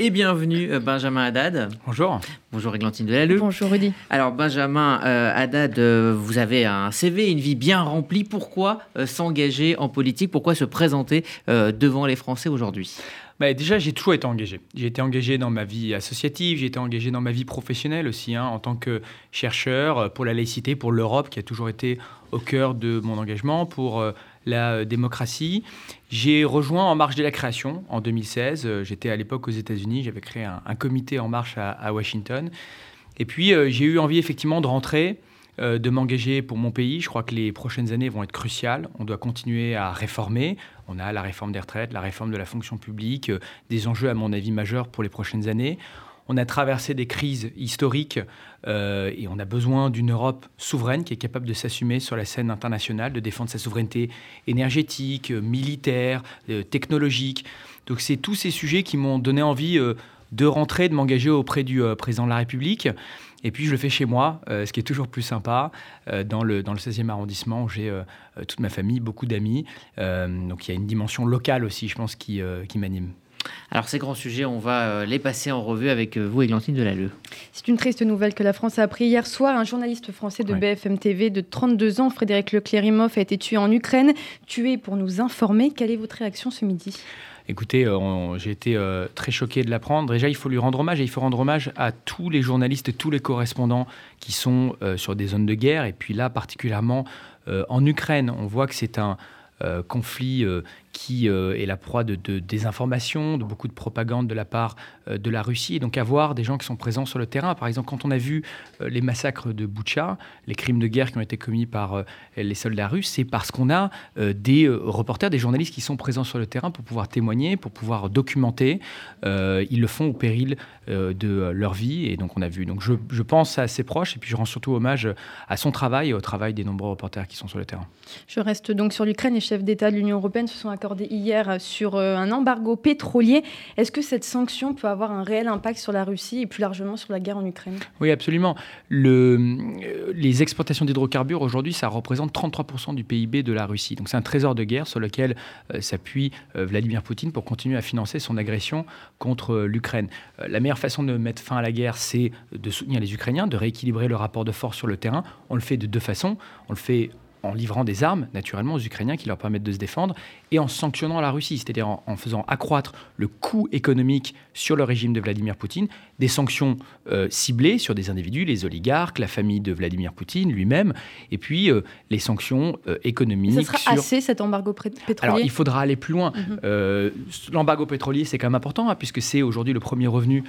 Et bienvenue euh, Benjamin Haddad. Bonjour. Bonjour Églantine Delalleux. Bonjour Rudy. Alors Benjamin euh, Haddad, euh, vous avez un CV, une vie bien remplie. Pourquoi s'engager en politique? Pourquoi se présenter devant les Français aujourd'hui? Bah, déjà, j'ai toujours été engagé. J'ai été engagé dans ma vie associative, j'ai été engagé dans ma vie professionnelle aussi, hein, en tant que chercheur pour la laïcité, pour l'Europe, qui a toujours été au cœur de mon engagement, pour la euh, démocratie. J'ai rejoint En Marche de la Création en 2016. Euh, j'étais à l'époque aux États-Unis, j'avais créé un, comité En Marche à, Washington. Et puis euh, j'ai eu envie effectivement de rentrer, de m'engager pour mon pays. Je crois que les prochaines années vont être cruciales. On doit continuer à réformer. On a la réforme des retraites, la réforme de la fonction publique, des enjeux à mon avis majeurs pour les prochaines années. On a traversé des crises historiques euh, et on a besoin d'une Europe souveraine qui est capable de s'assumer sur la scène internationale, de défendre sa souveraineté énergétique, militaire, euh, technologique. Donc c'est tous ces sujets qui m'ont donné envie euh, de rentrer, de m'engager auprès du président de la République. Et puis je le fais chez moi, ce qui est toujours plus sympa, dans, le, dans le 16e arrondissement où j'ai toute ma famille, beaucoup d'amis. donc il y a une dimension locale aussi, je pense, qui, qui m'anime. Alors ces grands sujets, on va euh, les passer en revue avec euh, vous, Églantine Delalleux. C'est une triste nouvelle que la France a appris hier soir. Un journaliste français de BFM TV de 32 ans, Frédéric Leclerimoff, a été tué en Ukraine. Tué pour nous informer. Quelle est votre réaction ce midi? Écoutez, euh, j'ai été très choqué de l'apprendre. Déjà, il faut lui rendre hommage et il faut rendre hommage à tous les journalistes et tous les correspondants qui sont sur des zones de guerre. Et puis là, particulièrement en Ukraine, on voit que c'est un conflit qui euh, est la proie de, désinformation, de beaucoup de propagande de la part euh, de la Russie. Et donc avoir des gens qui sont présents sur le terrain. Par exemple, quand on a vu euh, les massacres de Boucha, les crimes de guerre qui ont été commis par les soldats russes, c'est parce qu'on a des reporters, des journalistes qui sont présents sur le terrain pour pouvoir témoigner, pour pouvoir documenter. ils le font au péril de leur vie. Et donc on a vu. Donc je, je, pense à ses proches et puis je rends surtout hommage à son travail et au travail des nombreux reporters qui sont sur le terrain. Je reste donc sur l'Ukraine. Les chefs d'État de l'Union européenne se sont accordés hier sur euh, un embargo pétrolier. Est-ce que cette sanction peut avoir un réel impact sur la Russie et plus largement sur la guerre en Ukraine? Oui, absolument. Euh, les exportations d'hydrocarbures, aujourd'hui, ça représente 33% du PIB de la Russie. Donc c'est un trésor de guerre sur lequel euh, s'appuie Vladimir Poutine pour continuer à financer son agression contre l'Ukraine. la meilleure façon de mettre fin à la guerre, c'est de soutenir les Ukrainiens, de rééquilibrer le rapport de force sur le terrain. On le fait de deux façons. On le fait en livrant des armes, naturellement, aux Ukrainiens qui leur permettent de se défendre, et en sanctionnant la Russie, c'est-à-dire en, faisant accroître le coût économique sur le régime de Vladimir Poutine, des sanctions euh, ciblées sur des individus, les oligarques, la famille de Vladimir Poutine lui-même, et puis euh, les sanctions euh, économiques. Ça sera assez cet embargo pétrolier Alors il faudra aller plus loin. Mhm. L'embargo pétrolier, c'est quand même important, hein, puisque c'est aujourd'hui le premier revenu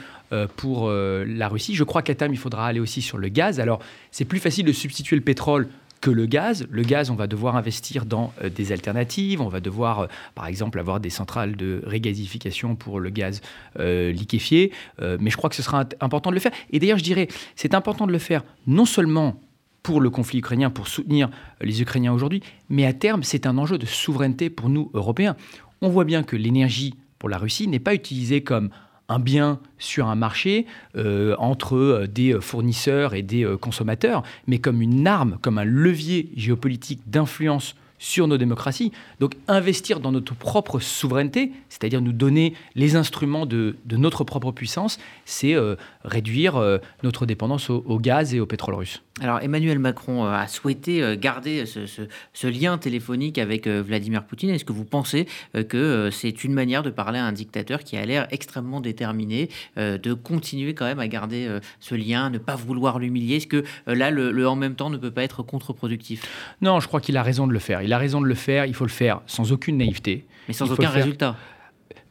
pour la Russie. Je crois qu'à terme, il faudra aller aussi sur le gaz. Alors c'est plus facile de substituer le pétrole que le gaz. Le gaz, on va devoir investir dans euh, des alternatives. On va devoir, euh, par exemple, avoir des centrales de régasification pour le gaz euh, liquéfié. mais je crois que ce sera important de le faire. Et d'ailleurs, je dirais, c'est important de le faire non seulement pour le conflit ukrainien, pour soutenir les Ukrainiens aujourd'hui, mais à terme, c'est un enjeu de souveraineté pour nous, Européens. On voit bien que l'énergie pour la Russie n'est pas utilisée comme un bien sur un marché euh, entre euh, des fournisseurs et des euh, consommateurs, mais comme une arme, comme un levier géopolitique d'influence sur nos démocraties. Donc investir dans notre propre souveraineté, c'est-à-dire nous donner les instruments de, notre propre puissance, c'est euh, réduire euh, notre dépendance au, gaz et au pétrole russe. Alors Emmanuel Macron euh, a souhaité garder ce, lien téléphonique avec Vladimir Poutine. Est-ce que vous pensez que c'est une manière de parler à un dictateur qui a l'air extrêmement déterminé de continuer quand même à garder ce lien, ne pas vouloir l'humilier? Est-ce que là, le, le, en même temps ne peut pas être contre-productif? Non, je crois qu'il a raison de le faire il a raison de le faire, il faut le faire sans aucune naïveté. Mais sans aucun résultat.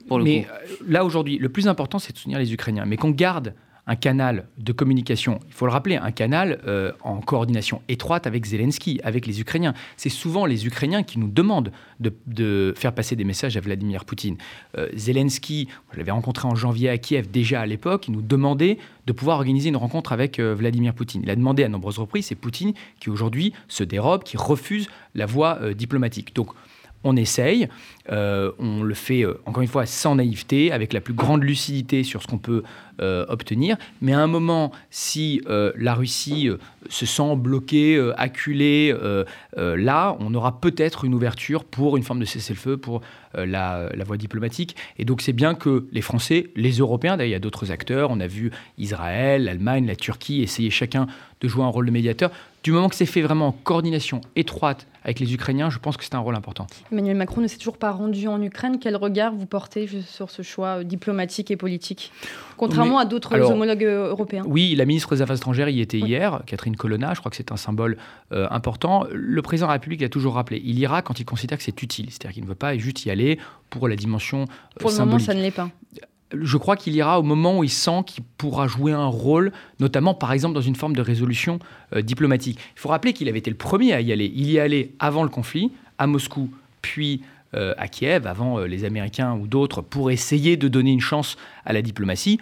Pour le Mais euh, là, aujourd'hui, le plus important, c'est de soutenir les Ukrainiens. Mais qu'on garde un canal de communication, il faut le rappeler, un canal euh, en coordination étroite avec Zelensky, avec les Ukrainiens. C'est souvent les Ukrainiens qui nous demandent de, faire passer des messages à Vladimir Poutine. Euh, Zelensky, je l'avais rencontré en janvier à Kiev déjà à l'époque, il nous demandait de pouvoir organiser une rencontre avec euh, Vladimir Poutine. Il a demandé à nombreuses reprises, c'est Poutine qui aujourd'hui se dérobe, qui refuse la voie diplomatique. Donc on essaye, euh, on le fait euh, encore une fois sans naïveté, avec la plus grande lucidité sur ce qu'on peut euh, obtenir. Mais à un moment, si la Russie se sent bloquée, acculée, là, on aura peut-être une ouverture pour une forme de cessez-le-feu, pour la, la, voie diplomatique. Et donc c'est bien que les Français, les Européens, d'ailleurs il y a d'autres acteurs, on a vu Israël, l'Allemagne, la Turquie essayer chacun de jouer un rôle de médiateur. Du moment que c'est fait vraiment en coordination étroite avec les Ukrainiens, je pense que c'est un rôle important. Emmanuel Macron ne s'est toujours pas rendu en Ukraine. Quel regard vous portez sur ce choix euh, diplomatique et politique? Contrairement à d'autres homologues euh, européens. Oui, la ministre des Affaires étrangères y était hier, Catherine Colonna. Je crois que c'est un symbole euh, important. Le président de la République a toujours rappelé il ira quand il considère que c'est utile. C'est-à-dire qu'il ne veut pas juste y aller pour la dimension Pour le moment, ça ne l'est pas je crois qu'il ira au moment où il sent qu'il pourra jouer un rôle, notamment par exemple dans une forme de résolution euh, diplomatique. Il faut rappeler qu'il avait été le premier à y aller. Il y allait avant le conflit, à Moscou, puis euh, à Kiev, avant euh, les Américains ou d'autres, pour essayer de donner une chance à la diplomatie.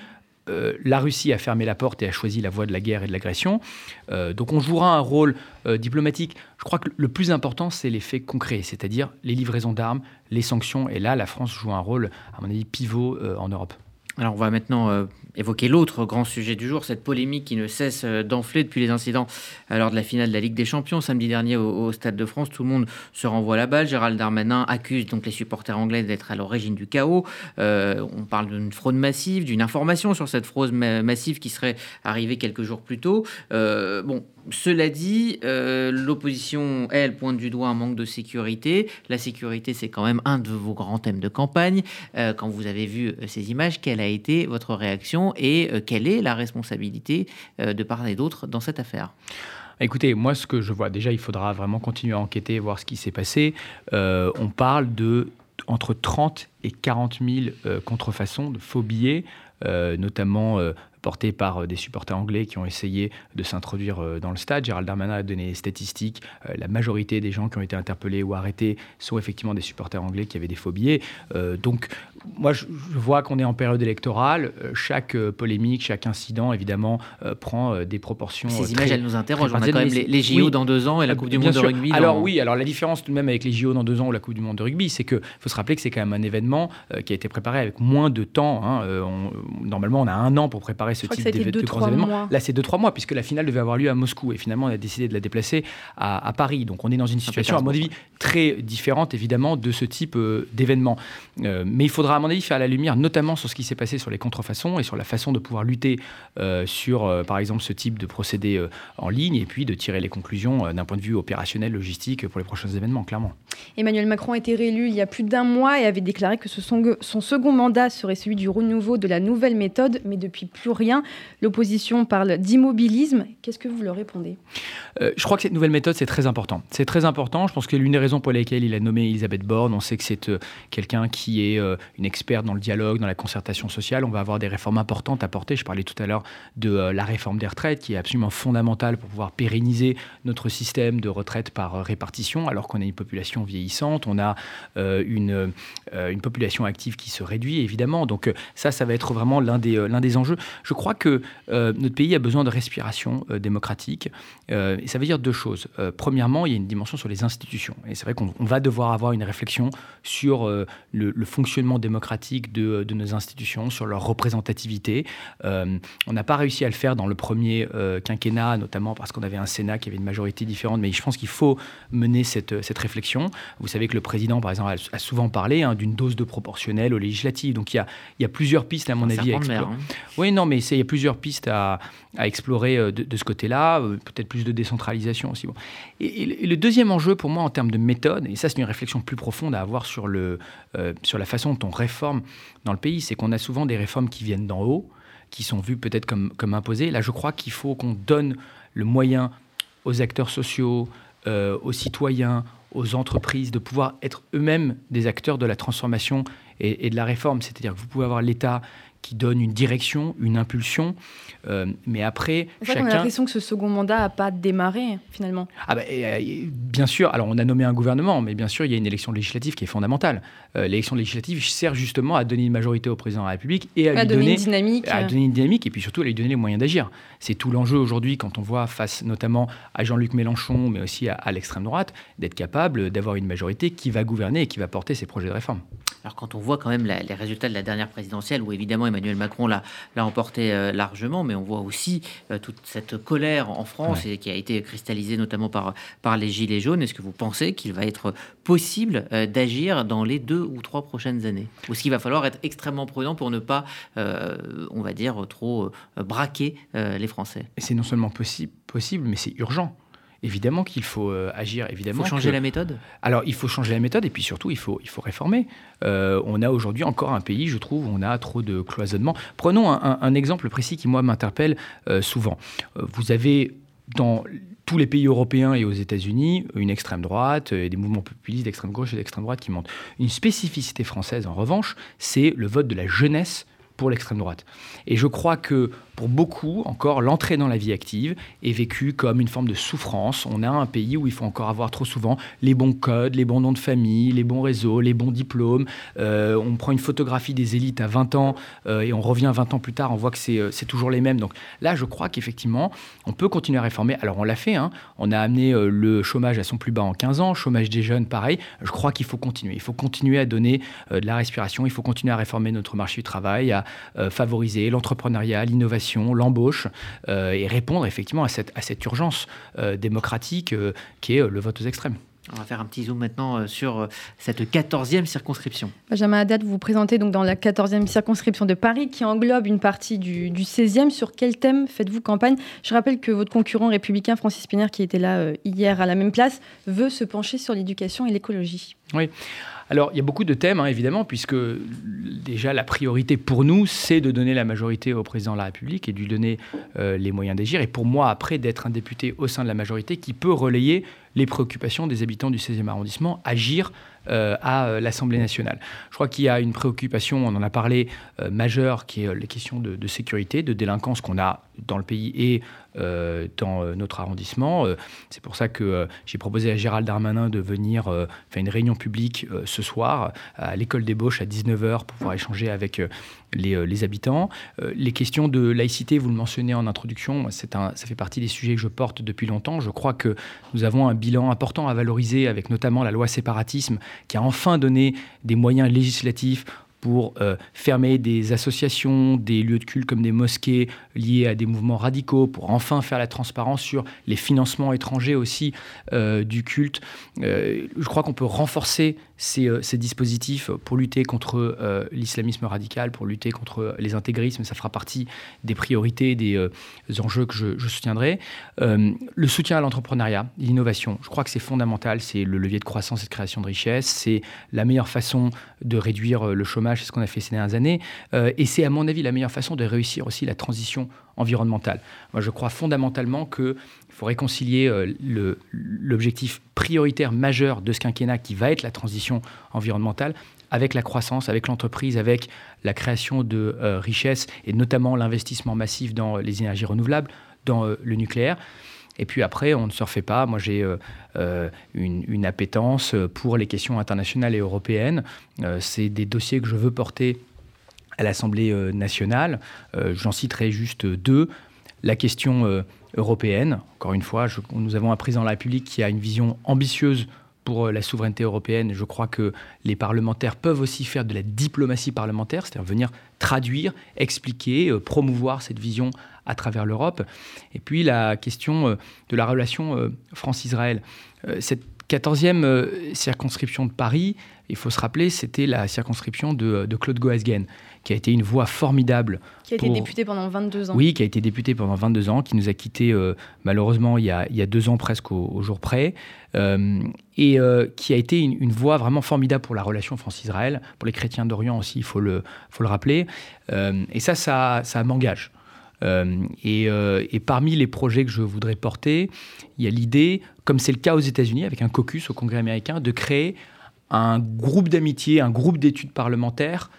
La Russie a fermé la porte et a choisi la voie de la guerre et de l'agression. donc on jouera un rôle diplomatique. Je crois que le plus important, c'est les faits concrets, c'est-à-dire les livraisons d'armes, les sanctions. Et là, la France joue un rôle, à mon avis, pivot en Europe. Alors on va maintenant euh, évoquer l'autre grand sujet du jour, cette polémique qui ne cesse euh, d'enfler depuis les incidents euh, lors de la finale de la Ligue des Champions samedi dernier au, Stade de France. Tout le monde se renvoie la balle. Gérald Darmanin accuse donc les supporters anglais d'être à l'origine du chaos. on parle d'une fraude massive, d'une information sur cette fraude massive qui serait arrivée quelques jours plus tôt. bon, cela dit, euh, l'opposition, elle, pointe du doigt un manque de sécurité. La sécurité, c'est quand même un de vos grands thèmes de campagne. Euh, quand vous avez vu euh, ces images, quelle a été votre réaction et quelle est la responsabilité de part et d'autre dans cette affaire? Écoutez, moi, ce que je vois, déjà, il faudra vraiment continuer à enquêter, voir ce qui s'est passé. on parle de entre 30 et 40 000 contrefaçons de faux billets, notamment porté par euh, des supporters anglais qui ont essayé de s'introduire euh, dans le stade. Gérald Darmanin a donné des statistiques. Euh, la majorité des gens qui ont été interpellés ou arrêtés sont effectivement des supporters anglais qui avaient des phobies. donc, moi, je, vois qu'on est en période électorale. chaque polémique, chaque incident, évidemment, prend des proportions. Ces images, elles nous interrogent. On a quand même les, JO dans deux ans et la Coupe du Monde de rugby. Alors, oui, alors la différence tout de même avec les JO dans deux ans ou la Coupe du Monde de rugby, c'est qu'il faut se rappeler que c'est quand même un événement qui a été préparé avec moins de temps. Hein. normalement, on a un an pour préparer ce type de, grands événements. Là, c'est 2-3 mois, puisque la finale devait avoir lieu à Moscou. Et finalement, on a décidé de la déplacer à, Paris. Donc, on est dans une situation, à mon avis, très différente, évidemment, de ce type euh, d'événement. Euh, mais il faudra, à mon avis, faire la lumière, notamment sur ce qui s'est passé sur les contrefaçons et sur la façon de pouvoir lutter euh, sur, par exemple, ce type de procédé en ligne, et puis de tirer les conclusions d'un point de vue opérationnel, logistique, pour les prochains événements, clairement. Emmanuel Macron a été réélu il y a plus d'un mois et avait déclaré que son second mandat serait celui du renouveau de la nouvelle méthode, mais depuis plus rien L'opposition parle d'immobilisme. Qu'est-ce que vous leur répondez? Euh, Je crois que cette nouvelle méthode, c'est très important. C'est très important. Je pense que l'une des raisons pour lesquelles il a nommé Elisabeth Borne, on sait que c'est euh, quelqu'un qui est euh, une experte dans le dialogue, dans la concertation sociale. On va avoir des réformes importantes à porter. Je parlais tout à l'heure de la réforme des retraites, qui est absolument fondamentale pour pouvoir pérenniser notre système de retraite par répartition, alors qu'on a une population vieillissante, on a une, une population active qui se réduit, évidemment. Donc ça, ça va être vraiment l'un des, l'un des enjeux. Je crois que euh, notre pays a besoin de respiration euh, démocratique. Euh, et ça veut dire deux choses. premièrement, il y a une dimension sur les institutions. Et c'est vrai qu'on va devoir avoir une réflexion sur le, fonctionnement démocratique de, de, nos institutions, sur leur représentativité. on n'a pas réussi à le faire dans le premier quinquennat, notamment parce qu'on avait un Sénat qui avait une majorité différente. Mais je pense qu'il faut mener cette, cette, réflexion. Vous savez que le président, par exemple, a, souvent parlé hein, d'une dose de proportionnel aux législatives. Donc il y a, il y a plusieurs pistes, à mon avis, à explorer. Hein. Oui, non, mais il y a plusieurs pistes à, explorer euh, de, ce côté-là, euh, peut-être plus de décentralisation aussi. Bon. Et, le deuxième enjeu pour moi en termes de méthode, et ça c'est une réflexion plus profonde à avoir sur, le, euh, sur la façon dont on réforme dans le pays, c'est qu'on a souvent des réformes qui viennent d'en haut, qui sont vues peut-être comme, comme imposées. Là, je crois qu'il faut qu'on donne le moyen aux acteurs sociaux, aux citoyens, aux entreprises de pouvoir être eux-mêmes des acteurs de la transformation et, de la réforme. C'est-à-dire que vous pouvez avoir l'État qui donne une direction, une impulsion. Euh, mais après, chacun... On a l'impression que ce second mandat n'a pas démarré, finalement. Ah bah, bien sûr, alors on a nommé un gouvernement, mais bien sûr, il y a une élection législative qui est fondamentale. Euh, l'élection législative sert justement à donner une majorité au président de la République et à, lui donner, une dynamique. à donner une dynamique, et puis surtout à lui donner les moyens d'agir. C'est tout l'enjeu aujourd'hui, quand on voit face notamment à Jean-Luc Mélenchon, mais aussi à, l'extrême droite, d'être capable d'avoir une majorité qui va gouverner et qui va porter ses projets de réforme. Alors quand on voit quand même les résultats de la dernière présidentielle, où évidemment Emmanuel Macron l'a emporté euh, largement, mais on voit aussi euh, toute cette colère en France et qui a été cristallisée notamment par, par les Gilets jaunes. Est-ce que vous pensez qu'il va être possible euh, d'agir dans les deux ou trois prochaines années? Ou est-ce qu'il va falloir être extrêmement prudent pour ne pas, on va dire, trop braquer les Français? Et c'est non seulement possible mais c'est urgent. Évidemment qu'il faut euh, agir, évidemment. Il faut changer la méthode Alors, il faut changer la méthode et puis surtout, il faut, il faut réformer. Euh, on a aujourd'hui encore un pays, je trouve, où on a trop de cloisonnement. Prenons un, exemple précis qui, moi, m'interpelle euh, souvent. Vous avez dans tous les pays européens et aux États-Unis une extrême droite et des mouvements populistes d'extrême gauche et d'extrême droite qui montent. Une spécificité française, en revanche, c'est le vote de la jeunesse pour l'extrême droite. Et je crois que pour beaucoup, encore, l'entrée dans la vie active est vécue comme une forme de souffrance. On a un pays où il faut encore avoir trop souvent les bons codes, les bons noms de famille, les bons réseaux, les bons diplômes. Euh, on prend une photographie des élites à 20 ans euh, et on revient 20 ans plus tard, on voit que euh, c'est toujours les mêmes. Donc là, je crois qu'effectivement, on peut continuer à réformer. Alors on l'a fait, hein. on a amené le chômage à son plus bas en 15 ans, chômage des jeunes, pareil. Je crois qu'il faut continuer. Il faut continuer à donner de la respiration, il faut continuer à réformer notre marché du travail, à favoriser l'entrepreneuriat, l'innovation l'embauche, euh, et répondre effectivement à cette, à cette urgence euh, démocratique euh, qui est le vote aux extrêmes. On va faire un petit zoom maintenant sur cette 14e circonscription. Benjamin Haddad, vous vous présentez donc dans la 14e circonscription de Paris qui englobe une partie du, du 16e. Sur quel thème faites-vous campagne? Je rappelle que votre concurrent républicain, Francis Piner, qui était là hier à la même place, veut se pencher sur l'éducation et l'écologie. Oui. Alors, il y a beaucoup de thèmes, hein, évidemment, puisque déjà la priorité pour nous, c'est de donner la majorité au président de la République et de lui donner euh, les moyens d'agir. Et pour moi, après, d'être un député au sein de la majorité qui peut relayer les préoccupations des habitants du 16e arrondissement, agir euh, à euh, l'Assemblée nationale. Je crois qu'il y a une préoccupation, on en a parlé, majeure, qui est les questions de, de sécurité, de délinquance qu'on a dans le pays et dans euh, notre arrondissement. Euh, c'est pour ça que j'ai proposé à Gérald Darmanin de venir faire une réunion publique ce soir à l'école d'ébauche à 19h pour pouvoir échanger avec les, habitants. les questions de laïcité, vous le mentionnez en introduction, un, ça fait partie des sujets que je porte depuis longtemps. Je crois que nous avons un bilan important à valoriser avec notamment la loi séparatisme qui a enfin donné des moyens législatifs pour euh, fermer des associations, des lieux de culte comme des mosquées liés à des mouvements radicaux, pour enfin faire la transparence sur les financements étrangers aussi euh, du culte. Euh, je crois qu'on peut renforcer ces, dispositifs pour lutter contre l'islamisme radical, pour lutter contre les intégrismes. Ça fera partie des priorités, des enjeux que je, soutiendrai. le soutien à l'entrepreneuriat, l'innovation, je crois que c'est fondamental. C'est le levier de croissance et de création de richesse. C'est la meilleure façon de réduire le chômage c'est ce qu'on a fait ces dernières années. Euh, et c'est, à mon avis, la meilleure façon de réussir aussi la transition environnementale. Moi, je crois fondamentalement qu'il faut réconcilier euh, l'objectif prioritaire majeur de ce quinquennat qui va être la transition environnementale avec la croissance, avec l'entreprise, avec la création de euh, richesses et notamment l'investissement massif dans les énergies renouvelables, dans le nucléaire. Et puis après, on ne se refait pas. Moi, j'ai euh, euh, une, appétence pour les questions internationales et européennes. Euh, c'est des dossiers que je veux porter à l'Assemblée nationale. J'en citerai juste deux. La question européenne, encore une fois, nous avons un président de la République qui a une vision ambitieuse pour la souveraineté européenne. Je crois que les parlementaires peuvent aussi faire de la diplomatie parlementaire, c'est-à-dire venir traduire, expliquer, promouvoir cette vision à travers l'Europe. Et puis la question euh, de la relation euh, France-Israël. Euh, cette 14e circonscription de Paris, il faut se rappeler, c'était la circonscription de, Claude Goasguen, qui a été une voix formidable. Qui a été député pendant 22 ans. Oui, qui a été député pendant 22 ans, qui nous a quittés malheureusement il y, a, il y, a, deux ans presque au, jour près, et qui a été une, voix vraiment formidable pour la relation France-Israël, pour les chrétiens d'Orient aussi, il faut le, faut le rappeler. et ça, ça, ça m'engage. Euh, euh, et, parmi les projets que je voudrais porter, il y a l'idée, comme c'est le cas aux États-Unis avec un caucus au Congrès américain, de créer un groupe d'amitié, un groupe d'études parlementaires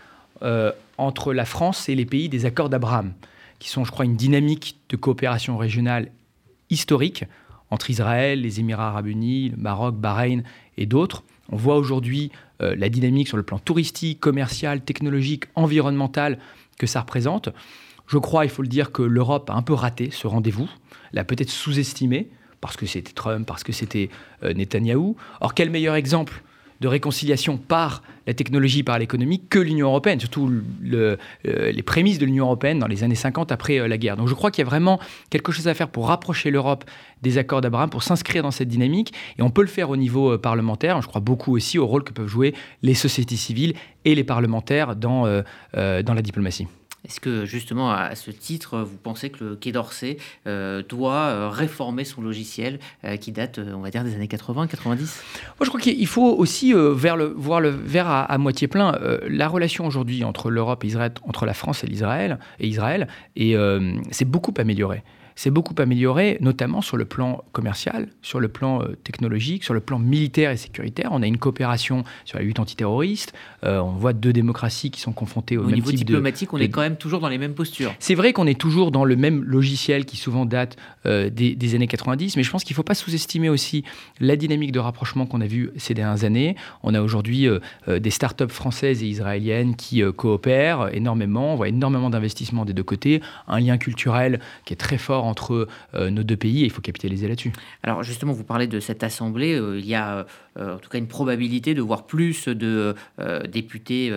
euh, entre la France et les pays des accords d'Abraham, qui sont, je crois, une dynamique de coopération régionale historique entre Israël, les Émirats arabes unis, le Maroc, Bahreïn et d'autres. On voit aujourd'hui euh, la dynamique sur le plan touristique, commercial, technologique, environnemental que ça représente. Je crois, il faut le dire, que l'Europe a un peu raté ce rendez-vous, l'a peut-être sous-estimé, parce que c'était Trump, parce que c'était euh, Netanyahou. Or, quel meilleur exemple de réconciliation par la technologie, par l'économie, que l'Union européenne, surtout euh, les prémices de l'Union européenne dans les années 50 après euh, la guerre. Donc je crois qu'il y a vraiment quelque chose à faire pour rapprocher l'Europe des accords d'Abraham, pour s'inscrire dans cette dynamique. Et on peut le faire au niveau euh, parlementaire. Je crois beaucoup aussi au rôle que peuvent jouer les sociétés civiles et les parlementaires dans, dans la diplomatie. Est-ce que justement à ce titre, vous pensez que le Quai d'Orsay euh, doit euh, réformer son logiciel euh, qui date, on va dire, des années 80, 90 Moi, je crois qu'il faut aussi vers voir le verre à, moitié plein. la relation aujourd'hui entre l'Europe et Israël, entre la France et l'Israël et Israël, et c'est beaucoup amélioré s'est beaucoup amélioré, notamment sur le plan commercial, sur le plan euh, technologique, sur le plan militaire et sécuritaire. On a une coopération sur la lutte antiterroriste. Euh, on voit deux démocraties qui sont confrontées au, au même niveau type diplomatique, on est quand même toujours dans les mêmes postures. C'est vrai qu'on est toujours dans le même logiciel qui souvent date euh, des, années 90, mais je pense qu'il ne faut pas sous-estimer aussi la dynamique de rapprochement qu'on a vu ces dernières années. On a aujourd'hui des start-up françaises et israéliennes qui coopèrent énormément. On voit énormément d'investissements des deux côtés, un lien culturel qui est très fort entre euh, nos deux pays et il faut capitaliser là-dessus. Alors justement, vous parlez de cette assemblée, euh, il y a euh, en tout cas une probabilité de voir plus de députés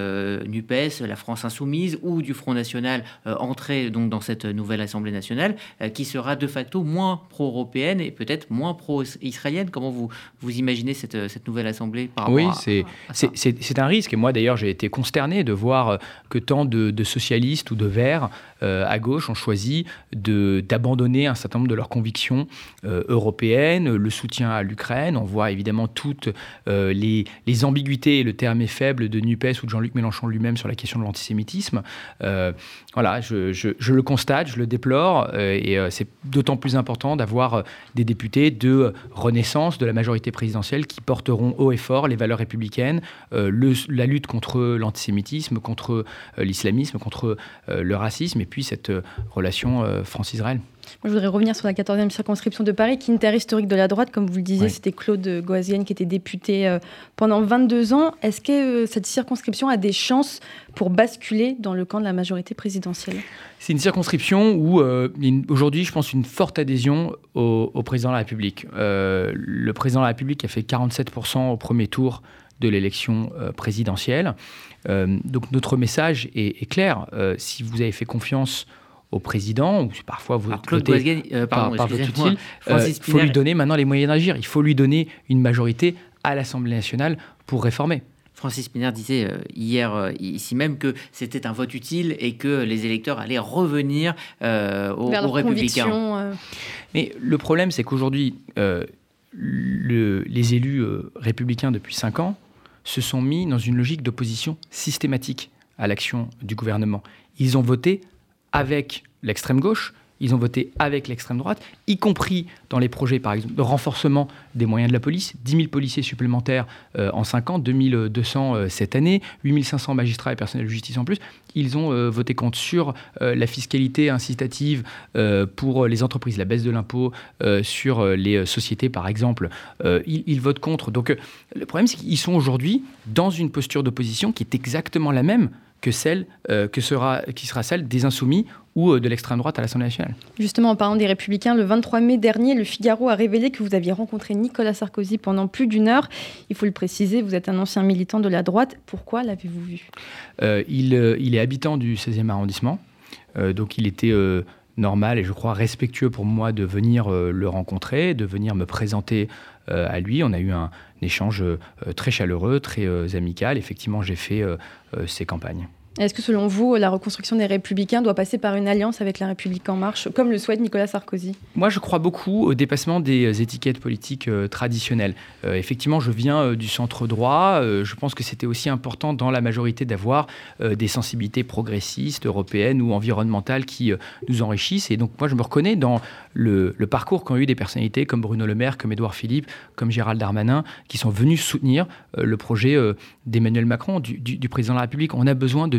NUPES, la France insoumise ou du Front National entrer donc dans cette nouvelle Assemblée nationale qui sera de facto moins pro-européenne et peut-être moins pro-israélienne. Comment vous, vous imaginez cette, cette nouvelle Assemblée par rapport Oui, c'est un risque et moi d'ailleurs j'ai été consterné de voir que tant de, de socialistes ou de verts à gauche ont choisi d'abandonner un certain nombre de leurs convictions euh, européennes, le soutien à l'Ukraine. On voit évidemment toutes euh, les, ambiguïtés, et le terme est faible, de NUPES ou de Jean-Luc Mélenchon lui-même sur la question de l'antisémitisme. Euh, voilà, je, le constate, je le déplore, et c'est d'autant plus important d'avoir des députés de renaissance de la majorité présidentielle qui porteront haut et fort les valeurs républicaines, la lutte contre l'antisémitisme, contre l'islamisme, contre le racisme, et puis cette relation France-Israël je voudrais revenir sur la 14e circonscription de Paris, qui est une terre historique de la droite. Comme vous le disiez, c'était Claude Goazienne qui était député euh, pendant 22 ans. Est-ce que euh, cette circonscription a des chances pour basculer dans le camp de la majorité présidentielle? C'est une circonscription où, euh, aujourd'hui, je pense, une forte adhésion au, président de la République. le président de la République a fait 47% au premier tour de l'élection présidentielle. donc notre message est, est clair. si vous avez fait confiance au président, ou parfois vous Alors, Claude euh, pardon, par, votre utile, euh, il faut lui donner maintenant les moyens d'agir. Il faut lui donner une majorité à l'Assemblée nationale pour réformer. Francis Piner disait euh, hier ici même que c'était un vote utile et que les électeurs allaient revenir aux, républicains. Mais le problème, c'est qu'aujourd'hui, les élus républicains depuis cinq ans se sont mis dans une logique d'opposition systématique à l'action du gouvernement. Ils ont voté avec l'extrême gauche, ils ont voté avec l'extrême droite, y compris dans les projets, par exemple, de renforcement des moyens de la police, 10 000 policiers supplémentaires euh, en 5 ans, 2 200 euh, cette année, 8 500 magistrats et personnels de justice en plus. Ils ont euh, voté contre sur la fiscalité incitative pour les entreprises, la baisse de l'impôt sur les sociétés, par exemple. Ils, votent contre. Donc le problème, c'est qu'ils sont aujourd'hui dans une posture d'opposition qui est exactement la même que celle euh, qui sera celle des insoumis ou euh, de l'extrême droite à l'Assemblée nationale. Justement, en parlant des Républicains, le 23 mai dernier, le Figaro a révélé que vous aviez rencontré Nicolas Sarkozy pendant plus d'une heure. Il faut le préciser, vous êtes un ancien militant de la droite. Pourquoi l'avez-vous vu? Euh, il, il, est habitant du 16e arrondissement, donc il était normal et je crois respectueux pour moi de venir le rencontrer, de venir me présenter à lui. On a eu un, échange très chaleureux, très amical. Effectivement, j'ai fait ces campagnes. Est-ce que selon vous, la reconstruction des républicains doit passer par une alliance avec la République en marche, comme le souhaite Nicolas Sarkozy? Moi, je crois beaucoup au dépassement des étiquettes politiques euh, traditionnelles. Euh, effectivement, je viens euh, du centre droit. je pense que c'était aussi important dans la majorité d'avoir des sensibilités progressistes, européennes ou environnementales qui nous enrichissent. Et donc, moi, je me reconnais dans le, parcours qu'ont eu des personnalités comme Bruno Le Maire, comme Édouard Philippe, comme Gérald Darmanin, qui sont venus soutenir le projet d'Emmanuel Macron, du, du président de la République. On a besoin de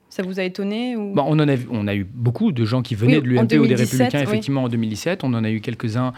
Ça vous a étonné ou... Bah, on, en a, on a eu beaucoup de gens qui venaient de l'UMP ou des Républicains, effectivement, en 2017. On en a eu quelques-uns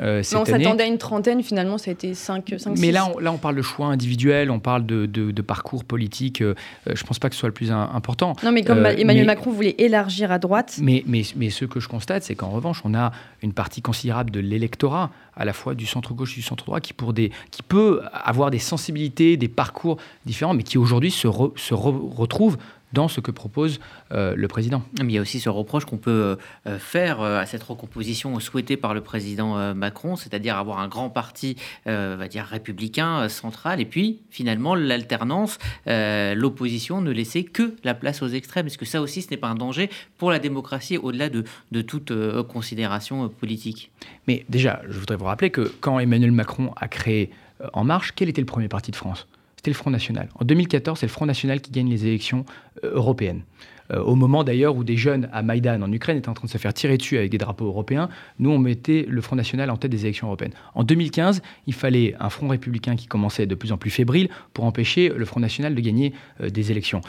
euh, cette année. On s'attendait à une trentaine, finalement, ça a été 5, 5 Mais là on, là, on parle de choix individuels, on parle de, de, parcours politique. Euh, je ne pense pas que ce soit le plus important. Non, mais comme euh, Emmanuel Macron voulait élargir à droite. Mais, mais, mais ce que je constate, c'est qu'en revanche, on a une partie considérable de l'électorat, à la fois du centre-gauche et du centre-droit, qui, pour des, qui peut avoir des sensibilités, des parcours différents, mais qui aujourd'hui se, se retrouve dans ce que propose euh, le président. il y a aussi ce reproche qu'on peut euh, faire euh, à cette recomposition souhaitée par le président Macron, c'est-à-dire avoir un grand parti, va dire républicain central, et puis finalement l'alternance, l'opposition ne laisser que la place aux extrêmes. Est-ce que ça aussi, ce n'est pas un danger pour la démocratie au-delà de, de toute considération politique Mais déjà, je voudrais vous rappeler que quand Emmanuel Macron a créé En Marche, quel était le premier parti de France? C'était le Front National. En 2014, c'est le Front National qui gagne les élections euh, européennes. Euh, au moment d'ailleurs où des jeunes à Maïdan en Ukraine étaient en train de se faire tirer dessus avec des drapeaux européens, nous on mettait le Front National en tête des élections européennes. En 2015, il fallait un Front républicain qui commençait de plus en plus fébrile pour empêcher le Front National de gagner euh, des élections.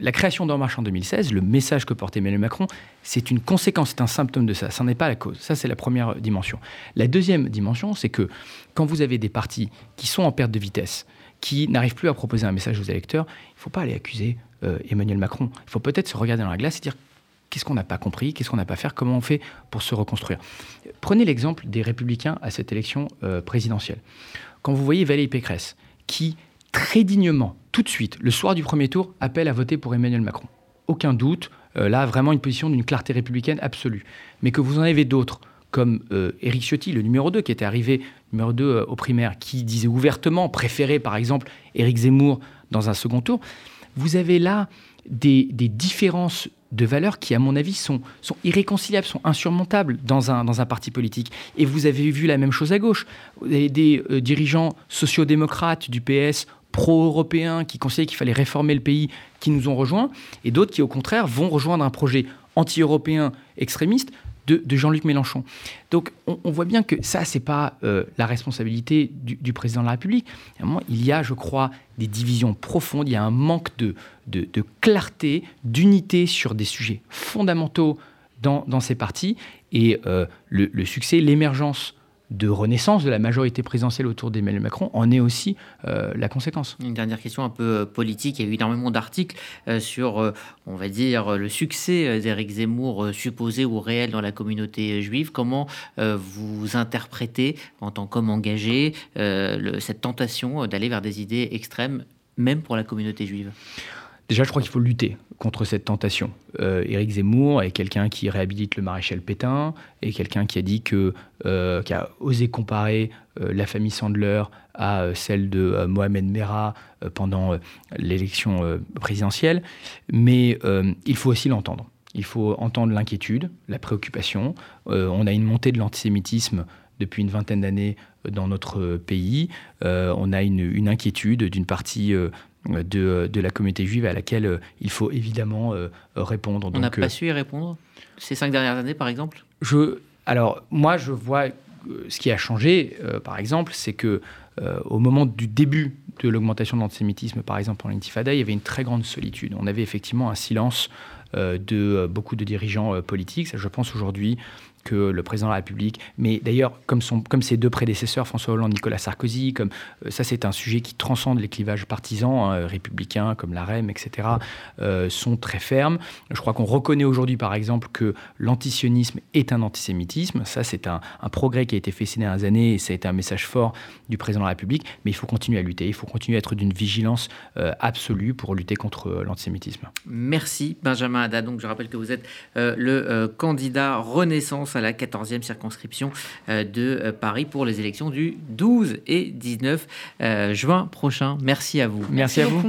la création d'En Marche en 2016, le message que portait Emmanuel Macron, c'est une conséquence, c'est un symptôme de ça. Ça n'est pas la cause. Ça, c'est la première dimension. La deuxième dimension, c'est que quand vous avez des partis qui sont en perte de vitesse, qui n'arrive plus à proposer un message aux électeurs, il ne faut pas aller accuser euh, Emmanuel Macron. Il faut peut-être se regarder dans la glace et dire qu'est-ce qu'on n'a pas compris, qu'est-ce qu'on n'a pas fait, comment on fait pour se reconstruire? Prenez l'exemple des républicains à cette élection euh, présidentielle. Quand vous voyez Valérie Pécresse, qui très dignement, tout de suite, le soir du premier tour, appelle à voter pour Emmanuel Macron. Aucun doute, euh, là, vraiment une position d'une clarté républicaine absolue. Mais que vous en avez d'autres comme euh, Éric Ciotti, le numéro 2, qui était arrivé numéro 2 euh, au primaire, qui disait ouvertement préférer par exemple Éric Zemmour dans un second tour, vous avez là des, différences de valeurs qui, à mon avis, sont, sont irréconciliables, sont insurmontables dans un, dans un parti politique. Et vous avez vu la même chose à gauche. Des, des euh, dirigeants sociodémocrates du PS pro-européens qui conseillaient qu'il fallait réformer le pays, qui nous ont rejoints, et d'autres qui, au contraire, vont rejoindre un projet anti-européen extrémiste de, Jean-Luc Mélenchon. Donc on, voit bien que ça, c'est pas euh, la responsabilité du, président de la République. il y a, je crois, des divisions profondes, il y a un manque de, de, clarté, d'unité sur des sujets fondamentaux dans, ces partis. Et euh, le, le, succès, l'émergence de renaissance de la majorité présidentielle autour d'Emmanuel Macron en est aussi euh, la conséquence. Une dernière question un peu euh, politique. Il y a eu énormément d'articles euh, sur, on va dire, le succès d'Éric Zemmour supposé ou réel dans la communauté juive. Comment vous interprétez, en tant qu'homme engagé, cette tentation d'aller vers des idées extrêmes, même pour la communauté juive? Déjà, je crois qu'il faut lutter contre cette tentation. Euh, Éric Zemmour est quelqu'un qui réhabilite le maréchal Pétain, et quelqu'un qui a dit que, euh, qui a osé comparer euh, la famille Sandler à celle de Mohamed Merah pendant l'élection présidentielle. Mais il faut aussi l'entendre. Il faut entendre l'inquiétude, la préoccupation. on a une montée de l'antisémitisme depuis une vingtaine d'années dans notre pays. on a une inquiétude d'une partie de, de, la communauté juive à laquelle euh, il faut évidemment euh, répondre. On n'a pas euh, su y répondre ces cinq dernières années, par exemple? Je, Alors, moi, je vois ce qui a changé, par exemple, c'est que au moment du début de l'augmentation de l'antisémitisme, par exemple en intifada, il y avait une très grande solitude. On avait effectivement un silence de beaucoup de dirigeants politiques. je pense aujourd'hui que le président de la République, mais d'ailleurs comme, ses deux prédécesseurs, François Hollande, Nicolas Sarkozy, comme euh, ça c'est un sujet qui transcende les clivages partisans, hein, républicains comme la REM, etc., euh, sont très fermes. Je crois qu'on reconnaît aujourd'hui par exemple que l'antisionisme est un antisémitisme. Ça c'est un, progrès qui a été fait ces dernières années et ça a été un message fort du président de la République, mais il faut continuer à lutter, il faut continuer à être d'une vigilance euh, absolue pour lutter contre l'antisémitisme. Merci Benjamin Haddad. Donc je rappelle que vous êtes le candidat Renaissance à la 14e circonscription euh, de euh, Paris pour les élections du 12 et 19 euh, juin prochain. Merci à vous. Merci, à vous.